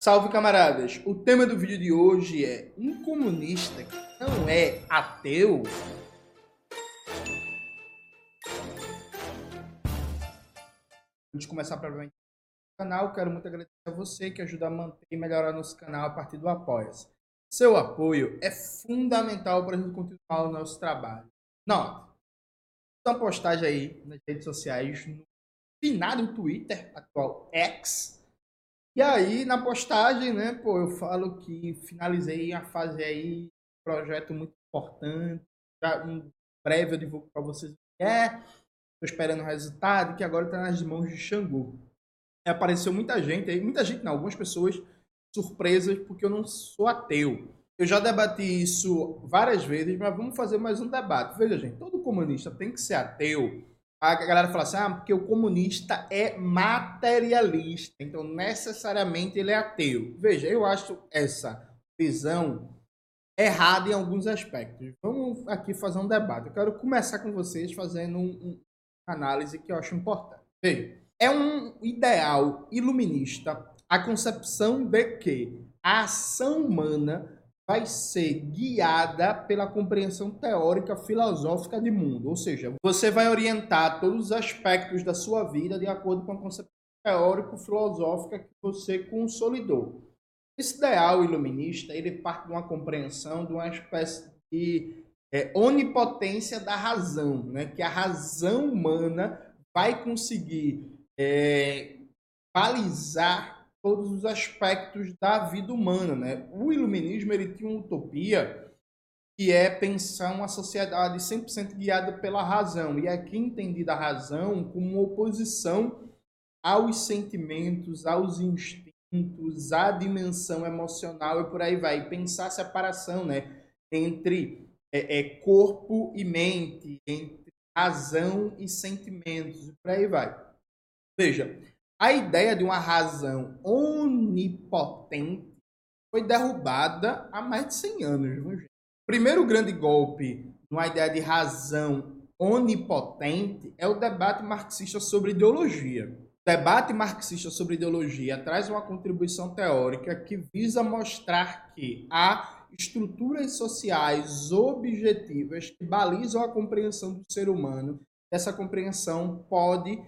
Salve camaradas! O tema do vídeo de hoje é um comunista que não é ateu? Antes de começar propriamente o canal, quero muito agradecer a você que ajuda a manter e melhorar nosso canal a partir do Apoia-se. Seu apoio é fundamental para a gente continuar o nosso trabalho. Não, uma postagem aí nas redes sociais, no finado Twitter, atual X, e aí, na postagem, né, pô, eu falo que finalizei a fase aí, um projeto muito importante. Já um breve eu divulgo para vocês o que é. Tô esperando o resultado, que agora está nas mãos de Xangô. E apareceu muita gente aí, muita gente não, algumas pessoas surpresas porque eu não sou ateu. Eu já debati isso várias vezes, mas vamos fazer mais um debate. Veja, gente, todo comunista tem que ser ateu a galera fala assim, ah, porque o comunista é materialista, então necessariamente ele é ateu. Veja, eu acho essa visão errada em alguns aspectos. Vamos aqui fazer um debate. Eu quero começar com vocês fazendo uma um análise que eu acho importante. Veja, é um ideal iluminista a concepção de que a ação humana vai ser guiada pela compreensão teórica filosófica de mundo, ou seja, você vai orientar todos os aspectos da sua vida de acordo com a concepção teórico-filosófica que você consolidou. Esse ideal iluminista ele parte de uma compreensão de uma espécie de é, onipotência da razão, né? que a razão humana vai conseguir é, balizar todos os aspectos da vida humana, né? O iluminismo ele tinha uma utopia que é pensar uma sociedade 100% guiada pela razão, e aqui entendida a razão como oposição aos sentimentos, aos instintos, à dimensão emocional e por aí vai. Pensar a separação né, entre é, é, corpo e mente, entre razão e sentimentos, e por aí vai. Veja, a ideia de uma razão onipotente foi derrubada há mais de 100 anos. O primeiro grande golpe numa ideia de razão onipotente é o debate marxista sobre ideologia. O debate marxista sobre ideologia traz uma contribuição teórica que visa mostrar que há estruturas sociais objetivas que balizam a compreensão do ser humano. Essa compreensão pode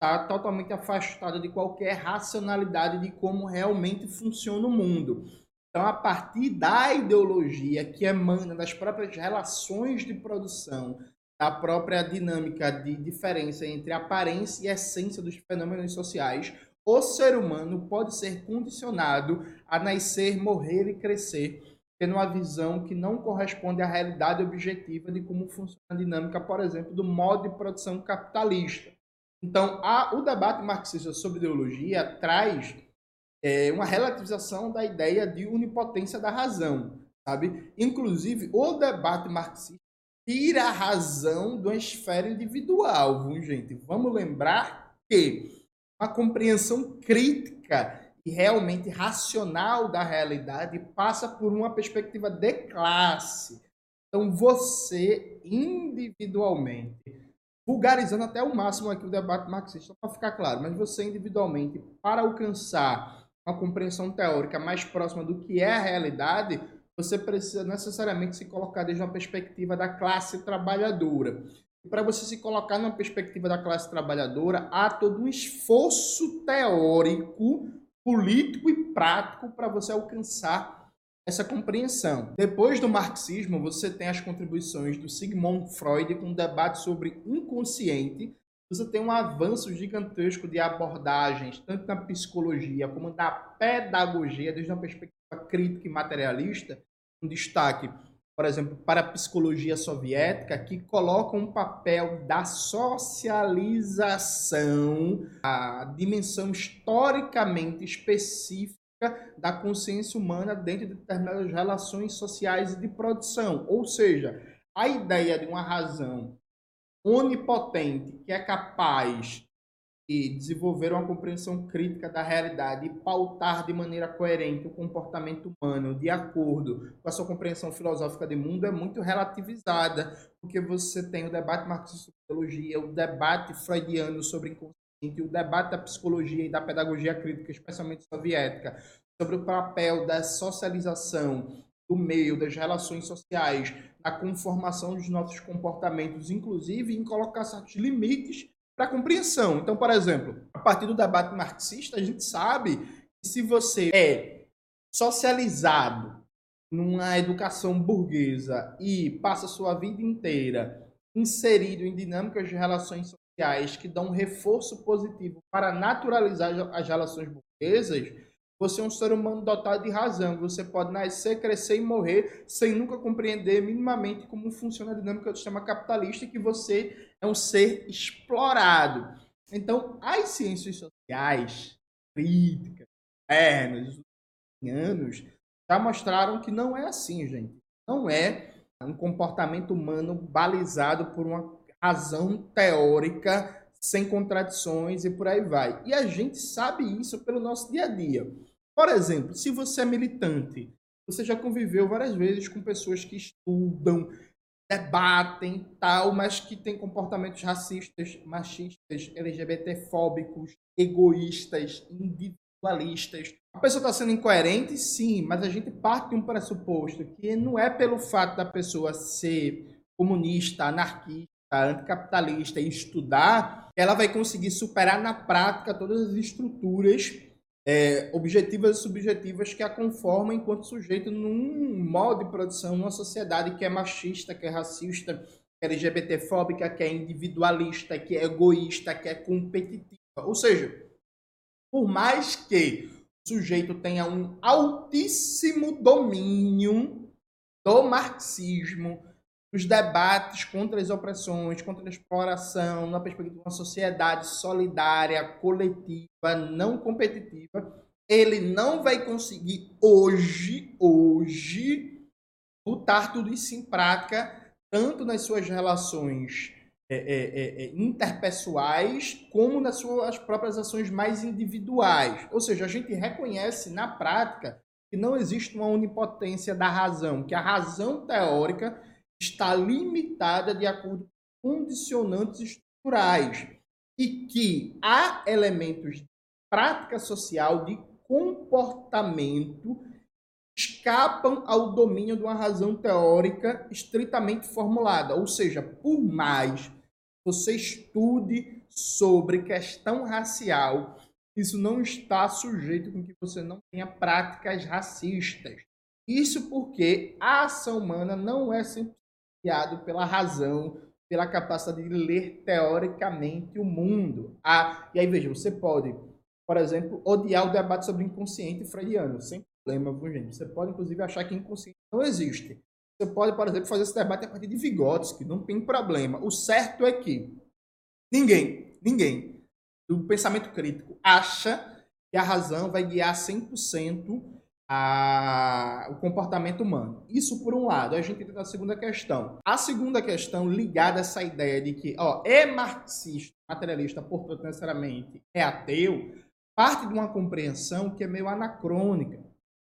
está totalmente afastada de qualquer racionalidade de como realmente funciona o mundo. Então, a partir da ideologia que emana das próprias relações de produção, da própria dinâmica de diferença entre aparência e essência dos fenômenos sociais, o ser humano pode ser condicionado a nascer, morrer e crescer, tendo uma visão que não corresponde à realidade objetiva de como funciona a dinâmica, por exemplo, do modo de produção capitalista. Então, a, o debate marxista sobre ideologia traz é, uma relativização da ideia de onipotência da razão, sabe? Inclusive, o debate marxista tira a razão de uma esfera individual, viu, gente? Vamos lembrar que a compreensão crítica e realmente racional da realidade passa por uma perspectiva de classe. Então, você individualmente vulgarizando até o máximo aqui o debate marxista, para ficar claro, mas você individualmente, para alcançar uma compreensão teórica mais próxima do que é a realidade, você precisa necessariamente se colocar desde uma perspectiva da classe trabalhadora. E para você se colocar numa perspectiva da classe trabalhadora, há todo um esforço teórico, político e prático para você alcançar essa compreensão. Depois do marxismo, você tem as contribuições do Sigmund Freud com um debate sobre inconsciente. Você tem um avanço gigantesco de abordagens, tanto na psicologia como na pedagogia, desde uma perspectiva crítica e materialista. Um destaque, por exemplo, para a psicologia soviética, que coloca um papel da socialização, a dimensão historicamente específica da consciência humana dentro de determinadas relações sociais de produção. Ou seja, a ideia de uma razão onipotente que é capaz de desenvolver uma compreensão crítica da realidade e pautar de maneira coerente o comportamento humano de acordo com a sua compreensão filosófica de mundo é muito relativizada, porque você tem o debate marxista sociologia, o debate freudiano sobre inconsciente, o debate da psicologia e da pedagogia crítica, especialmente soviética, sobre o papel da socialização, do meio, das relações sociais, na conformação dos nossos comportamentos, inclusive em colocar certos limites para compreensão. Então, por exemplo, a partir do debate marxista, a gente sabe que se você é socializado numa educação burguesa e passa sua vida inteira inserido em dinâmicas de relações sociais que dão um reforço positivo para naturalizar as relações burguesas, você é um ser humano dotado de razão. Você pode nascer, crescer e morrer sem nunca compreender minimamente como funciona a dinâmica do sistema capitalista e que você é um ser explorado. Então, as ciências sociais, críticas, internas, anos, já mostraram que não é assim, gente. Não é um comportamento humano balizado por uma razão teórica sem contradições e por aí vai. E a gente sabe isso pelo nosso dia a dia. Por exemplo, se você é militante, você já conviveu várias vezes com pessoas que estudam, debatem, tal, mas que têm comportamentos racistas, machistas, LGBTfóbicos, egoístas, individualistas. A pessoa está sendo incoerente? Sim, mas a gente parte de um pressuposto que não é pelo fato da pessoa ser comunista, anarquista, anticapitalista e estudar, ela vai conseguir superar na prática todas as estruturas é, objetivas e subjetivas que a conformam enquanto sujeito num modo de produção, numa sociedade que é machista, que é racista, que é LGBTfóbica, que é individualista, que é egoísta, que é competitiva. Ou seja, por mais que o sujeito tenha um altíssimo domínio do marxismo, os debates contra as opressões, contra a exploração, na perspectiva de uma sociedade solidária, coletiva, não competitiva, ele não vai conseguir hoje, hoje, botar tudo isso em prática, tanto nas suas relações é, é, é, é, interpessoais, como nas suas próprias ações mais individuais. Ou seja, a gente reconhece na prática que não existe uma onipotência da razão, que a razão teórica está limitada de acordo com condicionantes estruturais e que há elementos de prática social, de comportamento, escapam ao domínio de uma razão teórica estritamente formulada. Ou seja, por mais você estude sobre questão racial, isso não está sujeito com que você não tenha práticas racistas. Isso porque a ação humana não é guiado pela razão, pela capacidade de ler teoricamente o mundo. Ah, e aí veja, você pode, por exemplo, odiar o debate sobre inconsciente freudiano, sem problema, viu, gente? Você pode, inclusive, achar que inconsciente não existe. Você pode, por exemplo, fazer esse debate a partir de Vygotsky, não tem problema. O certo é que ninguém, ninguém do pensamento crítico acha que a razão vai guiar 100% a, o comportamento humano. Isso por um lado. A gente entra na segunda questão. A segunda questão ligada a essa ideia de que ó, é marxista, materialista, portanto, necessariamente é ateu, parte de uma compreensão que é meio anacrônica.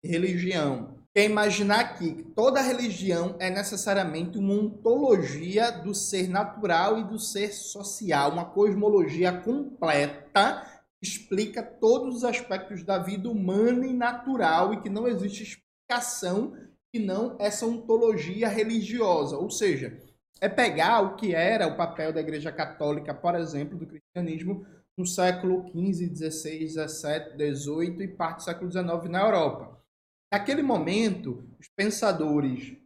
Religião. É imaginar que toda religião é necessariamente uma ontologia do ser natural e do ser social, uma cosmologia completa explica todos os aspectos da vida humana e natural e que não existe explicação que não essa ontologia religiosa. Ou seja, é pegar o que era o papel da Igreja Católica, por exemplo, do cristianismo no século XV, XVI, XVII, XVIII e parte do século XIX na Europa. Naquele momento, os pensadores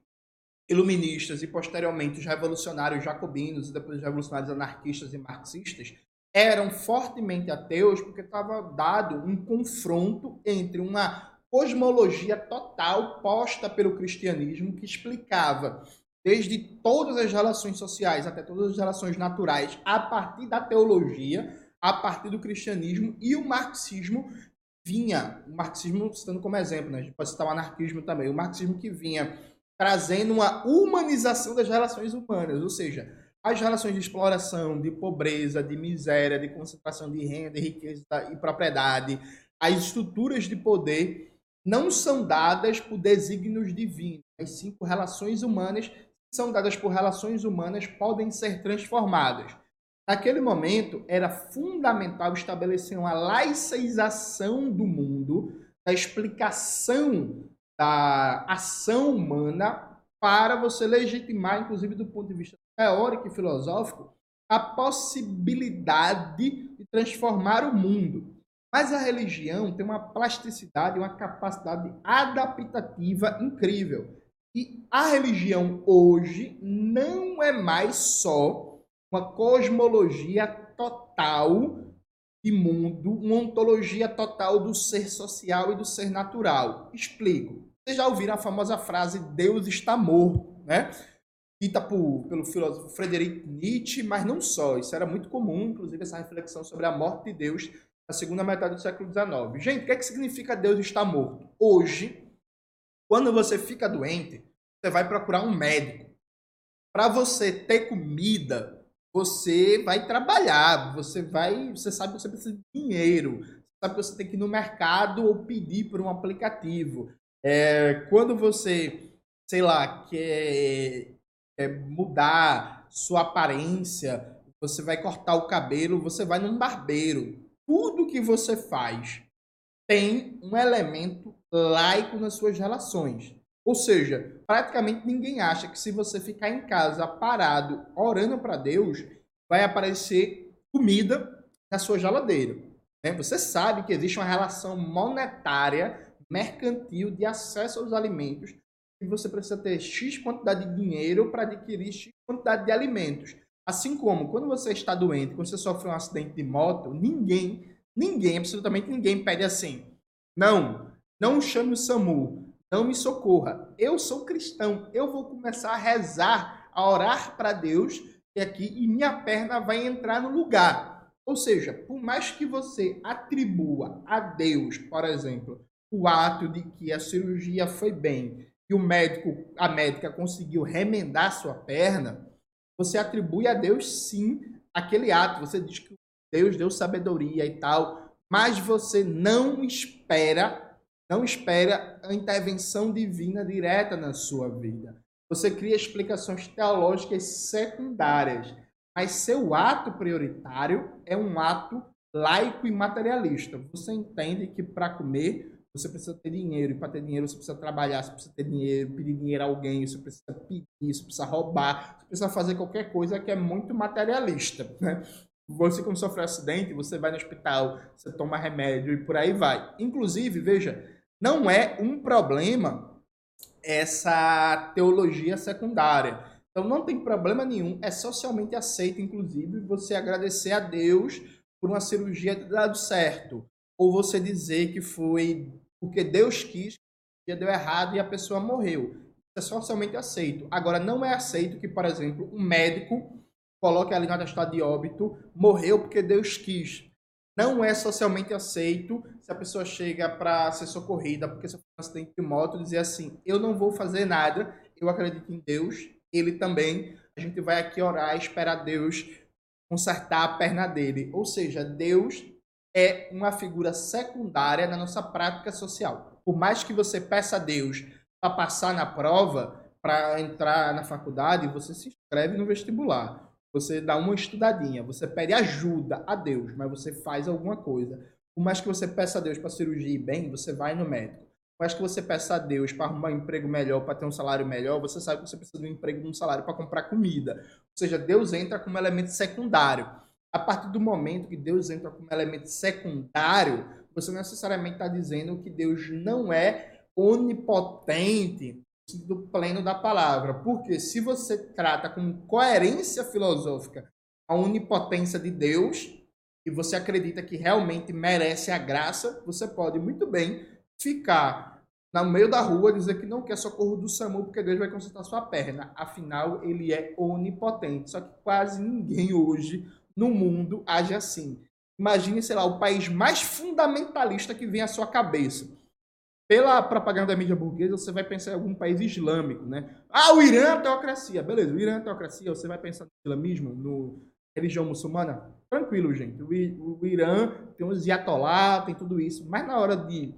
iluministas e posteriormente os revolucionários jacobinos e depois os revolucionários anarquistas e marxistas eram fortemente ateus porque estava dado um confronto entre uma cosmologia total posta pelo cristianismo que explicava desde todas as relações sociais até todas as relações naturais a partir da teologia, a partir do cristianismo e o marxismo vinha, o marxismo citando como exemplo, né? a gente pode citar o anarquismo também, o marxismo que vinha trazendo uma humanização das relações humanas, ou seja, as relações de exploração, de pobreza, de miséria, de concentração de renda, de riqueza e propriedade, as estruturas de poder não são dadas por desígnios divinos, sim por relações humanas são dadas por relações humanas podem ser transformadas. Naquele momento, era fundamental estabelecer uma laicização do mundo, da explicação da ação humana para você legitimar, inclusive do ponto de vista teórico e filosófico, a possibilidade de transformar o mundo. Mas a religião tem uma plasticidade, uma capacidade adaptativa incrível. E a religião hoje não é mais só uma cosmologia total de mundo, uma ontologia total do ser social e do ser natural. Explico. Vocês já ouviram a famosa frase Deus está morto, né? Dita por, pelo filósofo Friedrich Nietzsche, mas não só. Isso era muito comum, inclusive, essa reflexão sobre a morte de Deus na segunda metade do século XIX. Gente, o que, é que significa Deus está morto? Hoje, quando você fica doente, você vai procurar um médico. Para você ter comida, você vai trabalhar, você vai, você sabe que você precisa de dinheiro, sabe que você tem que ir no mercado ou pedir por um aplicativo. É, quando você, sei lá, quer, quer mudar sua aparência, você vai cortar o cabelo, você vai num barbeiro. Tudo que você faz tem um elemento laico nas suas relações. Ou seja, praticamente ninguém acha que se você ficar em casa parado orando para Deus, vai aparecer comida na sua geladeira. Né? Você sabe que existe uma relação monetária mercantil de acesso aos alimentos e você precisa ter X quantidade de dinheiro para adquirir X quantidade de alimentos. Assim como quando você está doente, quando você sofre um acidente de moto, ninguém, ninguém, absolutamente ninguém pede assim: não, não chame o SAMU, não me socorra. Eu sou cristão, eu vou começar a rezar, a orar para Deus e aqui e minha perna vai entrar no lugar. Ou seja, por mais que você atribua a Deus, por exemplo, o ato de que a cirurgia foi bem e o médico, a médica conseguiu remendar sua perna, você atribui a Deus sim aquele ato. Você diz que Deus deu sabedoria e tal, mas você não espera, não espera a intervenção divina direta na sua vida. Você cria explicações teológicas secundárias, mas seu ato prioritário é um ato laico e materialista. Você entende que para comer você precisa ter dinheiro, e para ter dinheiro você precisa trabalhar, você precisa ter dinheiro, pedir dinheiro a alguém, você precisa pedir, você precisa roubar, você precisa fazer qualquer coisa que é muito materialista, né? Você, quando sofre um acidente, você vai no hospital, você toma remédio e por aí vai. Inclusive, veja, não é um problema essa teologia secundária. Então, não tem problema nenhum, é socialmente aceito, inclusive, você agradecer a Deus por uma cirurgia ter dado certo. Ou você dizer que foi porque Deus quis, que deu errado e a pessoa morreu. Isso é socialmente aceito. Agora, não é aceito que, por exemplo, um médico coloque ali no atestado de óbito, morreu porque Deus quis. Não é socialmente aceito se a pessoa chega para ser socorrida porque sofreu um acidente de moto dizer assim: eu não vou fazer nada, eu acredito em Deus, ele também. A gente vai aqui orar esperar Deus consertar a perna dele. Ou seja, Deus é uma figura secundária na nossa prática social. Por mais que você peça a Deus para passar na prova, para entrar na faculdade, você se inscreve no vestibular. Você dá uma estudadinha, você pede ajuda a Deus, mas você faz alguma coisa. Por mais que você peça a Deus para cirurgia ir bem, você vai no médico. Por mais que você peça a Deus para arrumar um emprego melhor, para ter um salário melhor, você sabe que você precisa de um emprego, de um salário para comprar comida. Ou seja, Deus entra como elemento secundário a partir do momento que Deus entra como elemento secundário, você necessariamente está dizendo que Deus não é onipotente do pleno da palavra. Porque se você trata com coerência filosófica a onipotência de Deus e você acredita que realmente merece a graça, você pode muito bem ficar no meio da rua dizer que não quer socorro do SAMU porque Deus vai consertar sua perna. Afinal, ele é onipotente. Só que quase ninguém hoje no mundo age assim. Imagine, sei lá, o país mais fundamentalista que vem à sua cabeça. Pela propaganda da mídia burguesa, você vai pensar em algum país islâmico, né? Ah, o Irã é teocracia. Beleza, o Irã é teocracia. Você vai pensar no islamismo, no religião muçulmana? Tranquilo, gente. O, Irã tem os Yatollah, tem tudo isso. Mas na hora de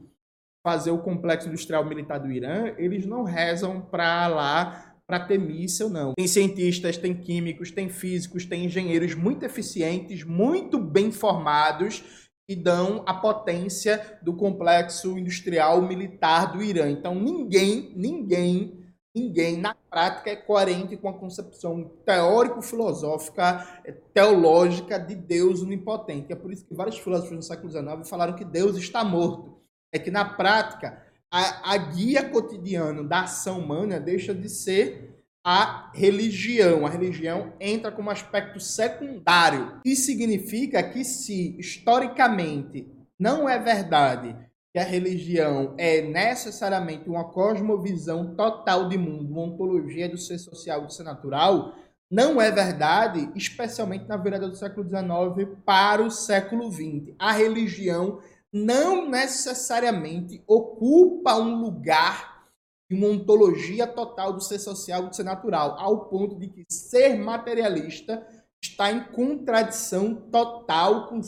fazer o complexo industrial militar do Irã, eles não rezam para lá para ter míssil, não. Tem cientistas, tem químicos, tem físicos, tem engenheiros muito eficientes, muito bem formados, e dão a potência do complexo industrial militar do Irã. Então ninguém, ninguém, ninguém na prática é coerente com a concepção teórico-filosófica, eh, teológica de Deus onipotente. É por isso que vários filósofos no século XIX falaram que Deus está morto. É que na prática a, a guia cotidiana da ação humana deixa de ser a religião. A religião entra como aspecto secundário. Isso significa que se historicamente não é verdade que a religião é necessariamente uma cosmovisão total de mundo, uma ontologia do ser social e do ser natural, não é verdade, especialmente na virada do século XIX para o século XX. A religião não necessariamente ocupa um lugar e uma ontologia total do ser social e do ser natural, ao ponto de que ser materialista está em contradição total com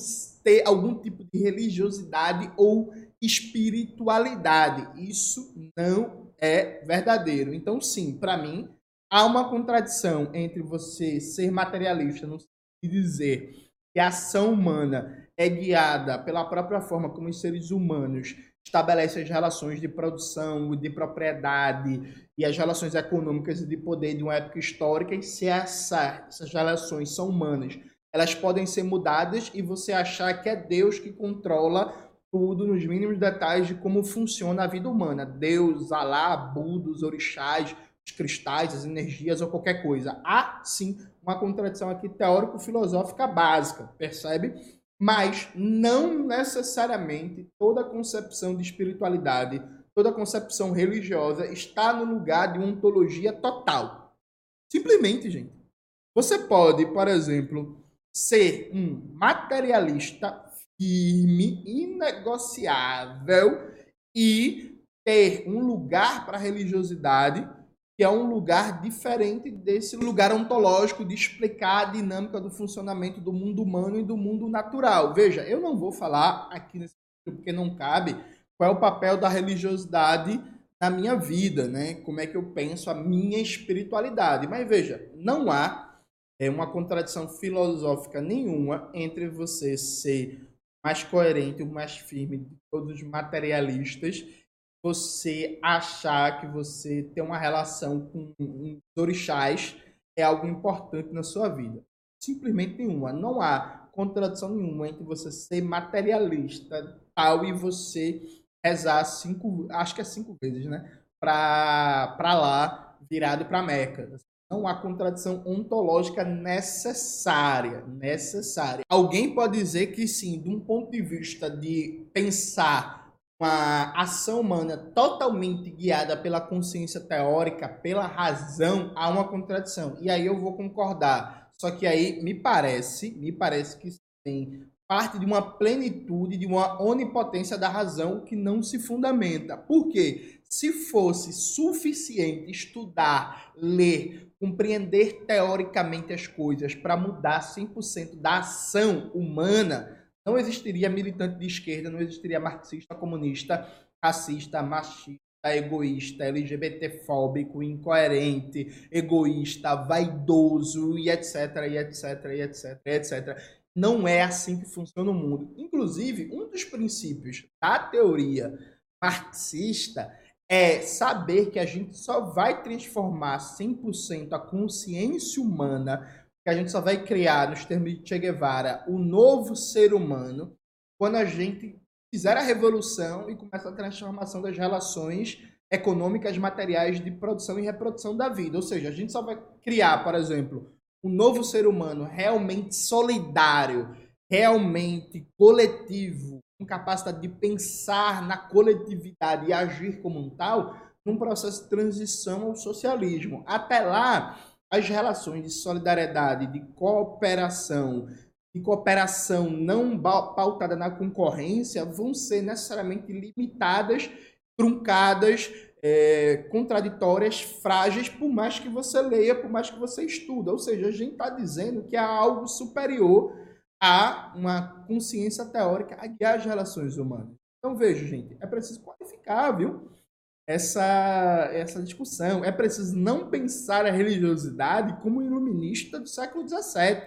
ter algum tipo de religiosidade ou espiritualidade. Isso não é verdadeiro. Então, sim, para mim, há uma contradição entre você ser materialista e dizer que a ação humana é guiada pela própria forma como os seres humanos estabelece as relações de produção, de propriedade e as relações econômicas e de poder de uma época histórica, e se essa, essas relações são humanas, elas podem ser mudadas e você achar que é Deus que controla tudo nos mínimos detalhes de como funciona a vida humana. Deus, Alá, Buda, os orixás, os cristais, as energias ou qualquer coisa. Há, sim, uma contradição aqui teórico-filosófica básica, percebe? Mas não necessariamente toda concepção de espiritualidade, toda concepção religiosa está no lugar de uma ontologia total. Simplesmente, gente. Você pode, por exemplo, ser um materialista firme, inegociável e ter um lugar para a religiosidade que é um lugar diferente desse lugar ontológico de explicar a dinâmica do funcionamento do mundo humano e do mundo natural. Veja, eu não vou falar aqui nesse vídeo porque não cabe qual é o papel da religiosidade na minha vida, né? Como é que eu penso a minha espiritualidade. Mas veja, não há é, uma contradição filosófica nenhuma entre você ser mais coerente, o mais firme de todos os materialistas você achar que você tem uma relação com os orixás é algo importante na sua vida. Simplesmente nenhuma. Não há contradição nenhuma entre você ser materialista tal e você rezar cinco, acho que é cinco vezes, né? Para lá, virado para Meca. Não há contradição ontológica necessária, necessária. Alguém pode dizer que sim, de um ponto de vista de pensar uma ação humana totalmente guiada pela consciência teórica, pela razão, há uma contradição. E aí eu vou concordar. Só que aí me parece, me parece que tem parte de uma plenitude, de uma onipotência da razão que não se fundamenta. Por quê? Se fosse suficiente estudar, ler, compreender teoricamente as coisas para mudar 100% da ação humana, não existiria militante de esquerda, não existiria marxista, comunista, racista, machista, egoísta, LGBTfóbico, incoerente, egoísta, vaidoso e etc, e etc, e etc, e etc. Não é assim que funciona o mundo. Inclusive, um dos princípios da teoria marxista é saber que a gente só vai transformar 100% a consciência humana que a gente só vai criar, nos termos de Che Guevara, o novo ser humano quando a gente fizer a revolução e começa a transformação das relações econômicas, materiais de produção e reprodução da vida. Ou seja, a gente só vai criar, por exemplo, um novo ser humano realmente solidário, realmente coletivo, com capacidade de pensar na coletividade e agir como um tal, num processo de transição ao socialismo. Até lá, as relações de solidariedade, de cooperação, de cooperação não pautada na concorrência vão ser necessariamente limitadas, truncadas, é, contraditórias, frágeis, por mais que você leia, por mais que você estuda. Ou seja, a gente está dizendo que há algo superior a uma consciência teórica a guiar as relações humanas. Então, veja, gente, é preciso qualificar, viu? Essa, essa discussão. É preciso não pensar a religiosidade como iluminista do século XVII.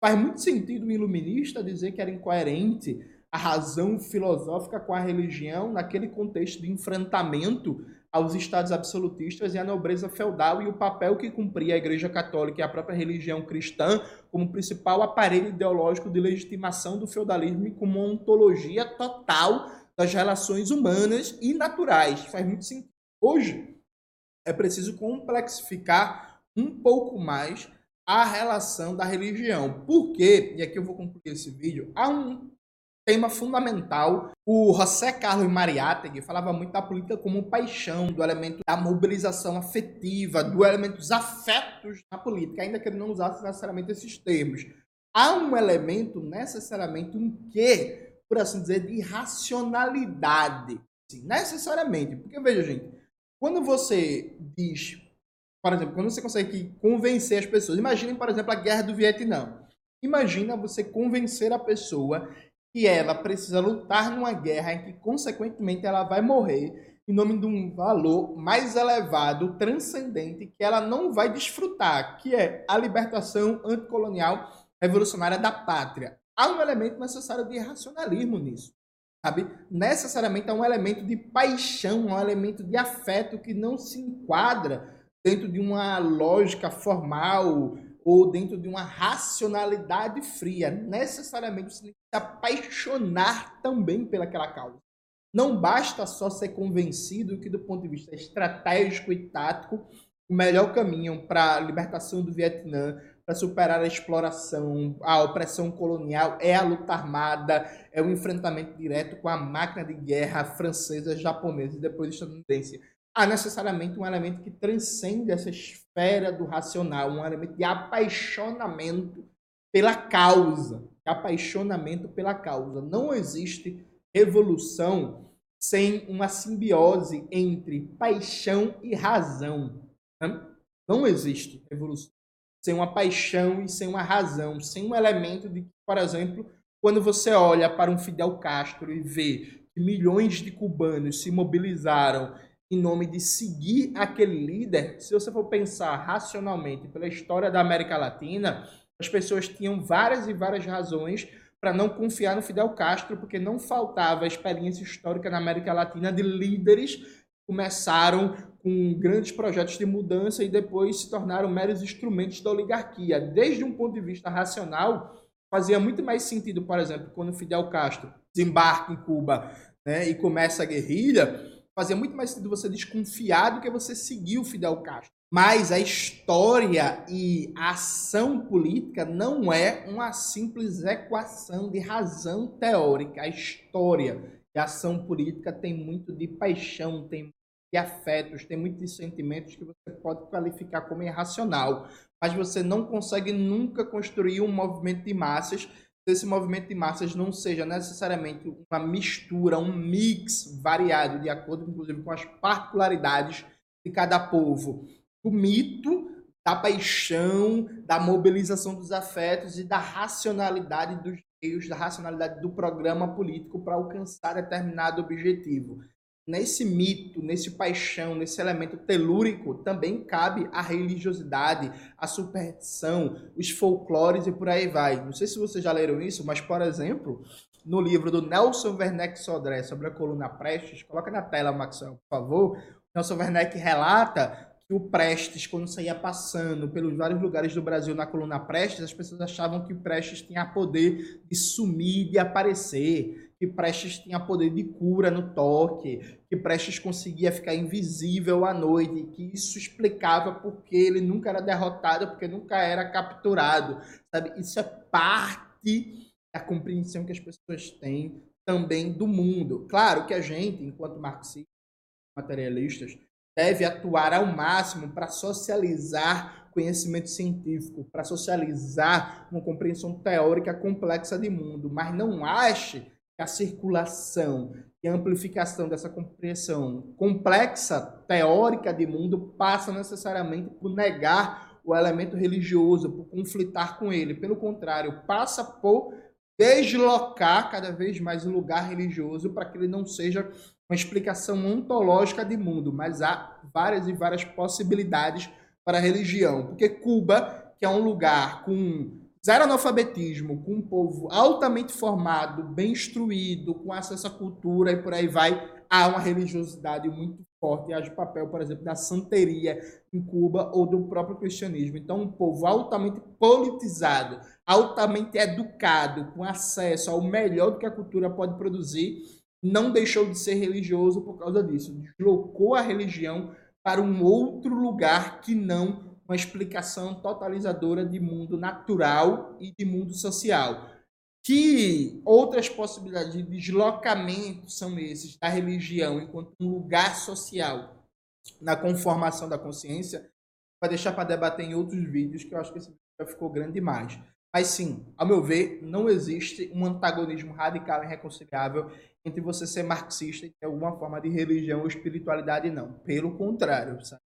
Faz muito sentido o iluminista dizer que era incoerente a razão filosófica com a religião naquele contexto de enfrentamento aos estados absolutistas e à nobreza feudal e o papel que cumpria a Igreja Católica e a própria religião cristã como principal aparelho ideológico de legitimação do feudalismo e como ontologia total das relações humanas e naturais. Faz muito sentido. Hoje é preciso complexificar um pouco mais a relação da religião. Por quê? E aqui eu vou concluir esse vídeo. Há um tema fundamental. O José Carlos Mariátegui falava muito da política como paixão, do elemento da mobilização afetiva, do elemento dos afetos na política, ainda que ele não usasse necessariamente esses termos. Há um elemento, necessariamente, um quê, por assim dizer, de racionalidade. Sim, necessariamente. Porque, veja, gente, quando você diz, por exemplo, quando você consegue convencer as pessoas, imaginem, por exemplo, a guerra do Vietnã. Imagina você convencer a pessoa que ela precisa lutar numa guerra em que, consequentemente, ela vai morrer em nome de um valor mais elevado, transcendente, que ela não vai desfrutar, que é a libertação anticolonial revolucionária da pátria. Há um elemento necessário de racionalismo nisso, sabe? Necessariamente há um elemento de paixão, um elemento de afeto que não se enquadra dentro de uma lógica formal ou dentro de uma racionalidade fria. Necessariamente você tem que se apaixonar também pelaquela causa. Não basta só ser convencido que, do ponto de vista estratégico e tático, o melhor caminho para a libertação do Vietnã, para superar a exploração, a opressão colonial, é a luta armada, é o enfrentamento direto com a máquina de guerra francesa, japonesa e depois estadunidense há necessariamente um elemento que transcende essa esfera do racional, um elemento de apaixonamento pela causa, apaixonamento pela causa. Não existe revolução sem uma simbiose entre paixão e razão. Né? Não existe revolução sem uma paixão e sem uma razão, sem um elemento de por exemplo, quando você olha para um Fidel Castro e vê que milhões de cubanos se mobilizaram em nome de seguir aquele líder, se você for pensar racionalmente pela história da América Latina, as pessoas tinham várias e várias razões para não confiar no Fidel Castro, porque não faltava experiência histórica na América Latina de líderes começaram com grandes projetos de mudança e depois se tornaram meros instrumentos da oligarquia. Desde um ponto de vista racional, fazia muito mais sentido, por exemplo, quando Fidel Castro desembarca em Cuba né, e começa a guerrilha, fazia muito mais sentido você desconfiar do que você seguir o Fidel Castro. Mas a história e a ação política não é uma simples equação de razão teórica. A história a ação política tem muito de paixão, tem de afetos, tem muitos sentimentos que você pode qualificar como irracional. Mas você não consegue nunca construir um movimento de massas esse movimento de massas não seja necessariamente uma mistura, um mix variado, de acordo, inclusive, com as particularidades de cada povo. O mito da paixão, da mobilização dos afetos e da racionalidade dos meios, da racionalidade do programa político para alcançar determinado objetivo nesse mito, nesse paixão, nesse elemento telúrico, também cabe a religiosidade, a superstição, os folclores e por aí vai. Não sei se vocês já leram isso, mas, por exemplo, no livro do Nelson Werneck Sodré sobre a coluna Prestes, coloca na tela, Maxwell, por favor. Nelson Werneck relata o Prestes, quando saía passando pelos vários lugares do Brasil na coluna Prestes, as pessoas achavam que Prestes tinha poder de sumir, de aparecer que Prestes tinha poder de cura no toque, que Prestes conseguia ficar invisível à noite, que isso explicava porque ele nunca era derrotado, porque nunca era capturado, sabe? Isso é parte da compreensão que as pessoas têm também do mundo. Claro que a gente, enquanto marxistas, materialistas, deve atuar ao máximo para socializar conhecimento científico, para socializar uma compreensão teórica complexa de mundo, mas não ache a circulação e a amplificação dessa compreensão complexa, teórica de mundo, passa necessariamente por negar o elemento religioso, por conflitar com ele. Pelo contrário, passa por deslocar cada vez mais o lugar religioso para que ele não seja uma explicação ontológica de mundo, mas há várias e várias possibilidades para a religião. Porque Cuba, que é um lugar com zero analfabetismo, com um povo altamente formado, bem instruído, com acesso à cultura e por aí vai, há uma religiosidade muito forte, haja o papel, por exemplo, da santeria em Cuba ou do próprio cristianismo. Então, um povo altamente politizado, altamente educado, com acesso ao melhor do que a cultura pode produzir, não deixou de ser religioso por causa disso. Deslocou a religião para um outro lugar que não uma explicação totalizadora de mundo natural e de mundo social. Que outras possibilidades de deslocamento são esses da religião enquanto um lugar social na conformação da consciência? Vai deixar para debater em outros vídeos, que eu acho que esse vídeo já ficou grande demais. Mas sim, ao meu ver, não existe um antagonismo radical e irreconciliável entre você ser marxista e ter alguma forma de religião ou espiritualidade, não. Pelo contrário, sabe?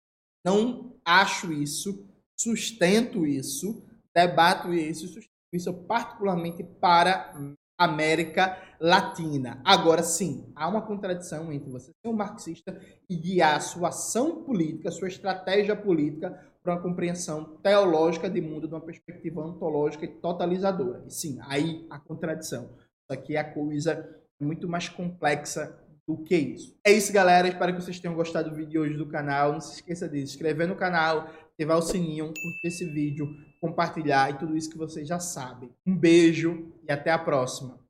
Não acho isso, sustento isso, debato isso, sustento isso particularmente para a América Latina. Agora sim, há uma contradição entre você ser um marxista e guiar sua ação política, sua estratégia política para uma compreensão teológica de mundo de uma perspectiva ontológica e totalizadora. E sim, aí a contradição. Isso aqui é a coisa muito mais complexa do que isso. É isso, galera. Espero que vocês tenham gostado do vídeo hoje do canal. Não se esqueça de se inscrever no canal, ativar o sininho, curtir esse vídeo, compartilhar e tudo isso que vocês já sabem. Um beijo e até a próxima.